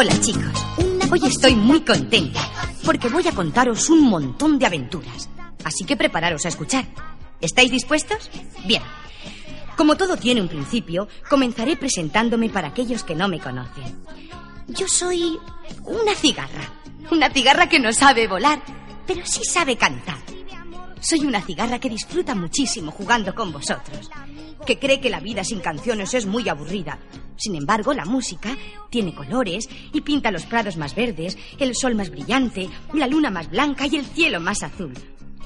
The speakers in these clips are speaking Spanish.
Hola chicos, hoy estoy muy contenta porque voy a contaros un montón de aventuras. Así que prepararos a escuchar. ¿Estáis dispuestos? Bien. Como todo tiene un principio, comenzaré presentándome para aquellos que no me conocen. Yo soy una cigarra. Una cigarra que no sabe volar, pero sí sabe cantar. Soy una cigarra que disfruta muchísimo jugando con vosotros, que cree que la vida sin canciones es muy aburrida. Sin embargo, la música tiene colores y pinta los prados más verdes, el sol más brillante, la luna más blanca y el cielo más azul.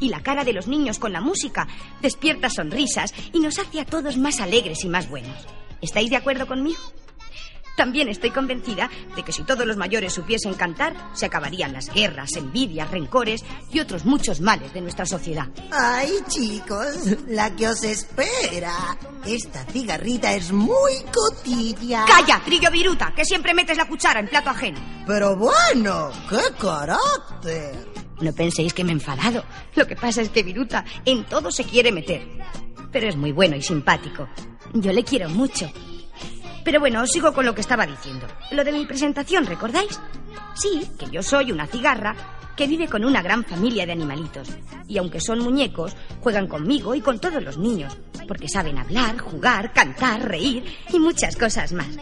Y la cara de los niños con la música despierta sonrisas y nos hace a todos más alegres y más buenos. ¿Estáis de acuerdo conmigo? También estoy convencida de que si todos los mayores supiesen cantar, se acabarían las guerras, envidias, rencores y otros muchos males de nuestra sociedad. Ay, chicos, la que os espera. Esta cigarrita es muy cotilla. ¡Calla, trillo viruta, que siempre metes la cuchara en plato ajeno! Pero bueno, qué carácter. No penséis que me he enfadado. Lo que pasa es que Viruta en todo se quiere meter. Pero es muy bueno y simpático. Yo le quiero mucho. Pero bueno, sigo con lo que estaba diciendo. Lo de mi presentación, ¿recordáis? Sí, que yo soy una cigarra que vive con una gran familia de animalitos. Y aunque son muñecos, juegan conmigo y con todos los niños, porque saben hablar, jugar, cantar, reír y muchas cosas más.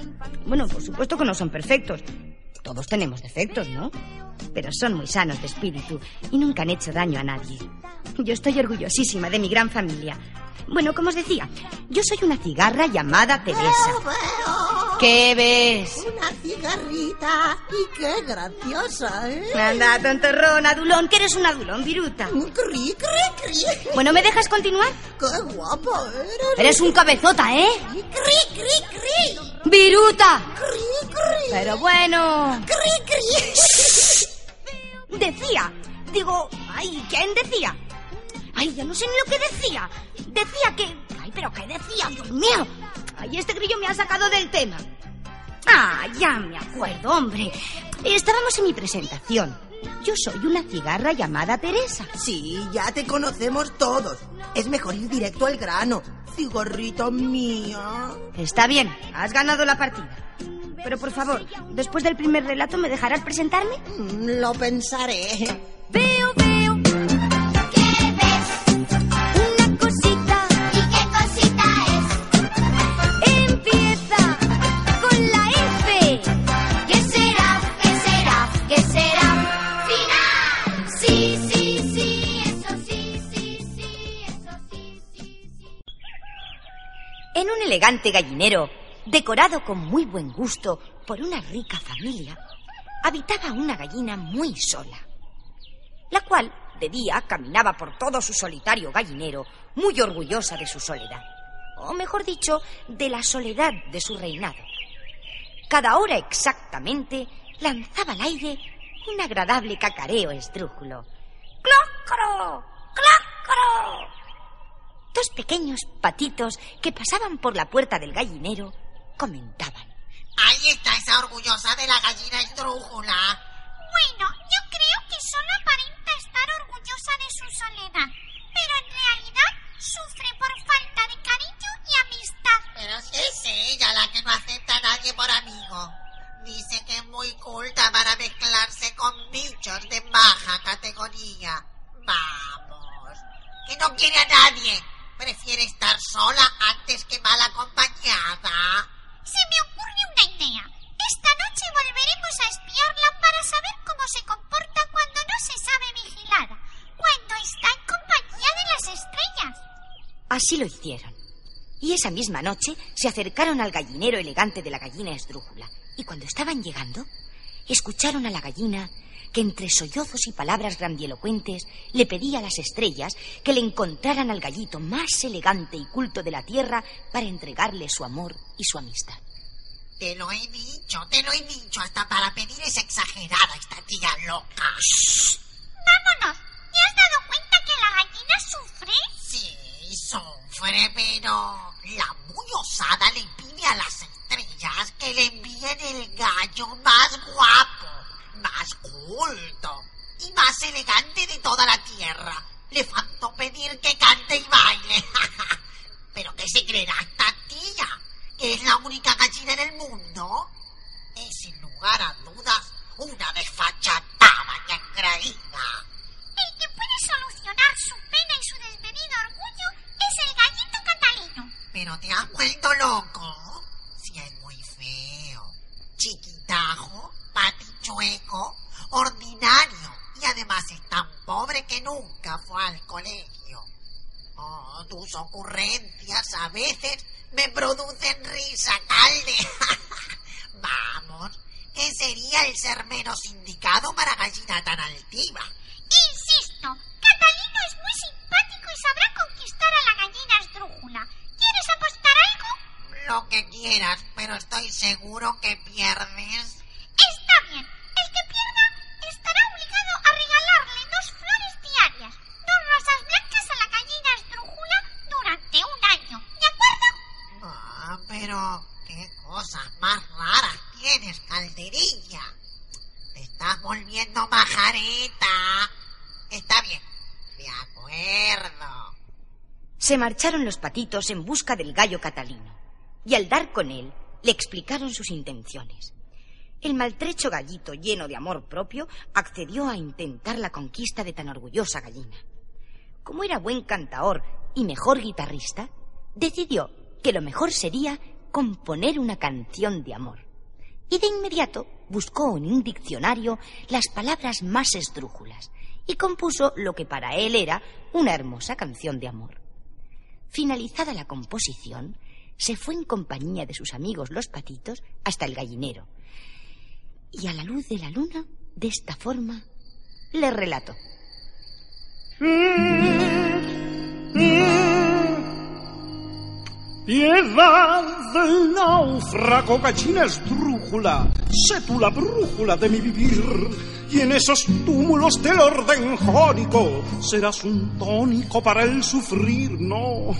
Bueno, por supuesto que no son perfectos. Todos tenemos defectos, ¿no? Pero son muy sanos de espíritu y nunca han hecho daño a nadie. Yo estoy orgullosísima de mi gran familia. Bueno, como os decía, yo soy una cigarra llamada Teresa. ¿Qué ves? Una cigarrita. Y qué graciosa, ¿eh? Anda, tontorrón, adulón, que eres un adulón, viruta. Cri, cri, cri. Bueno, ¿me dejas continuar? Qué guapo eres. Eres un cabezota, ¿eh? Cri, cri, cri. ¡Viruta! Cri, cri. Pero bueno. Cri, cri. Decía, digo, ay, ¿quién decía? Ay, ya no sé ni lo que decía. Decía que... Ay, pero ¿qué decía? Dios mío. Ay, este grillo me ha sacado del tema. Ah, ya me acuerdo, hombre. Estábamos en mi presentación. Yo soy una cigarra llamada Teresa. Sí, ya te conocemos todos. Es mejor ir directo al grano. Cigarrita mía. Está bien, has ganado la partida. Pero por favor, después del primer relato, ¿me dejarás presentarme? Mm, Lo pensaré. Veo, elegante gallinero, decorado con muy buen gusto por una rica familia, habitaba una gallina muy sola, la cual de día caminaba por todo su solitario gallinero, muy orgullosa de su soledad, o mejor dicho, de la soledad de su reinado. Cada hora exactamente lanzaba al aire un agradable cacareo esdrújulo. ¡Clócoro! ¡Clócoro! Dos pequeños patitos que pasaban por la puerta del gallinero comentaban. Ahí está esa orgullosa de la gallina esdrújula. Bueno, yo creo que solo aparenta estar orgullosa de su soledad, pero en realidad sufre por falta de cariño y amistad. Pero si es ella la que no acepta a nadie por amigo. Dice que es muy culta para mezclarse con bichos de baja categoría. Vamos, que no quiere a nadie. Prefiere estar sola antes que mal acompañada. Se me ocurre una idea. Esta noche volveremos a espiarla para saber cómo se comporta cuando no se sabe vigilada, cuando está en compañía de las estrellas. Así lo hicieron. Y esa misma noche se acercaron al gallinero elegante de la gallina esdrújula. Y cuando estaban llegando, escucharon a la gallina que entre sollozos y palabras grandielocuentes le pedía a las estrellas que le encontraran al gallito más elegante y culto de la tierra para entregarle su amor y su amistad. Te lo he dicho, te lo he dicho. Hasta para pedir es exagerada esta tía loca. Vámonos. ¿Te has dado cuenta que la gallina sufre? Sí, sufre, pero la muy osada le pide a las estrellas que le envíen el gallo más guapo, más culto y más elegante de toda la tierra. Le faltó pedir que cante y baile. pero ¿qué se creerá esta tía? que es la única gallina en el mundo, es sin lugar a dudas una desfachatada y engreída. Tus ocurrencias a veces me producen risa, calde. Vamos, ¿qué sería el ser menos indicado para gallina tan altiva? Insisto, Catalino es muy simpático y sabrá conquistar a la gallina esdrújula. ¿Quieres apostar algo? Lo que quieras, pero estoy seguro que pierdes. Majareta. Está bien, de acuerdo. Se marcharon los patitos en busca del gallo catalino, y al dar con él le explicaron sus intenciones. El maltrecho gallito, lleno de amor propio, accedió a intentar la conquista de tan orgullosa gallina. Como era buen cantaor y mejor guitarrista, decidió que lo mejor sería componer una canción de amor. Y de inmediato buscó en un diccionario las palabras más esdrújulas y compuso lo que para él era una hermosa canción de amor. Finalizada la composición, se fue en compañía de sus amigos los patitos hasta el gallinero. Y a la luz de la luna, de esta forma, le relató. Piedad del náufrago, gallina esdrújula, sé tú la brújula de mi vivir, y en esos túmulos del orden jónico serás un tónico para el sufrir. No,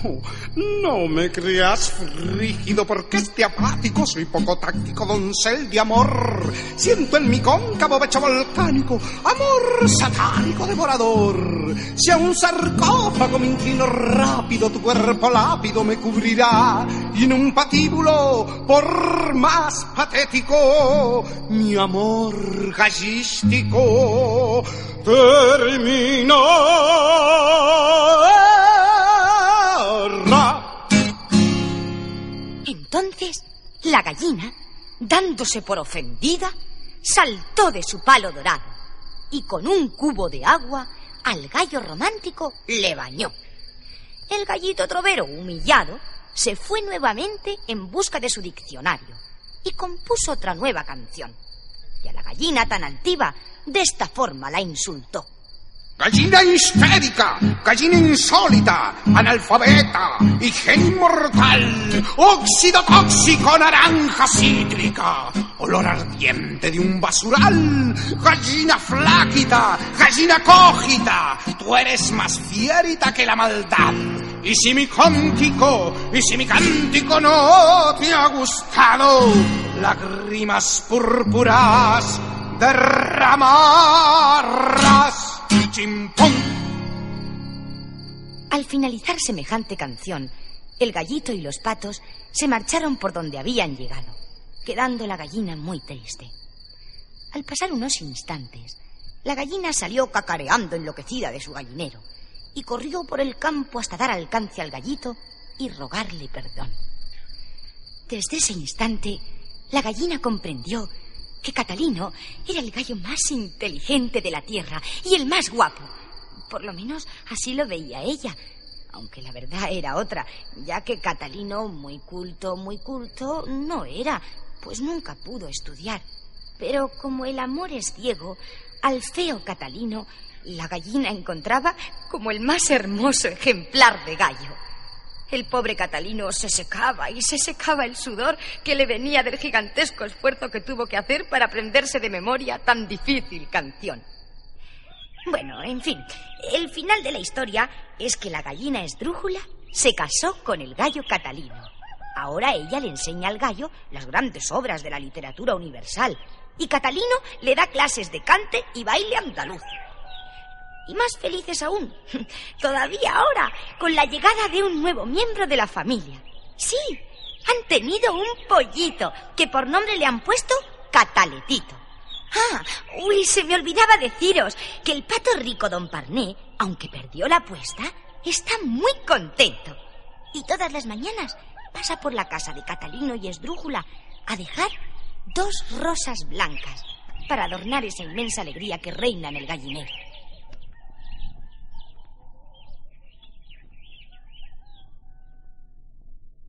no me creas frígido porque este apático soy poco táctico, doncel de amor. Siento en mi cóncavo pecho volcánico amor satánico devorador. Si a un sarcófago me inclino rápido, tu cuerpo lápido me cubrirá en un patíbulo, por más patético, mi amor gallístico terminará. Entonces, la gallina, dándose por ofendida, saltó de su palo dorado y con un cubo de agua al gallo romántico le bañó. El gallito trovero, humillado, se fue nuevamente en busca de su diccionario y compuso otra nueva canción. Y a la gallina tan altiva, de esta forma la insultó. Gallina histérica, gallina insólita, analfabeta gen inmortal, óxido tóxico, naranja cítrica, olor ardiente de un basural, gallina fláquita, gallina cógita, tú eres más fierita que la maldad. Y si mi cántico, y si mi cántico no te ha gustado, lágrimas púrpuras derramarás. Chimpón. Al finalizar semejante canción, el gallito y los patos se marcharon por donde habían llegado, quedando la gallina muy triste. Al pasar unos instantes, la gallina salió cacareando enloquecida de su gallinero y corrió por el campo hasta dar alcance al gallito y rogarle perdón. Desde ese instante, la gallina comprendió que Catalino era el gallo más inteligente de la tierra y el más guapo. Por lo menos así lo veía ella, aunque la verdad era otra, ya que Catalino, muy culto, muy culto, no era, pues nunca pudo estudiar. Pero como el amor es ciego, al feo Catalino la gallina encontraba como el más hermoso ejemplar de gallo. El pobre Catalino se secaba y se secaba el sudor que le venía del gigantesco esfuerzo que tuvo que hacer para aprenderse de memoria tan difícil canción. Bueno, en fin, el final de la historia es que la gallina esdrújula se casó con el gallo Catalino. Ahora ella le enseña al gallo las grandes obras de la literatura universal y Catalino le da clases de cante y baile andaluz. Y más felices aún, todavía ahora, con la llegada de un nuevo miembro de la familia. Sí, Han tenido un pollito que por nombre le han puesto Cataletito. Ah, uy, se me olvidaba deciros que el pato rico don Parné, aunque perdió la apuesta, está muy contento. Y todas las mañanas pasa por la casa de Catalino y Esdrújula a dejar dos rosas blancas para adornar esa inmensa alegría que reina en el gallinero.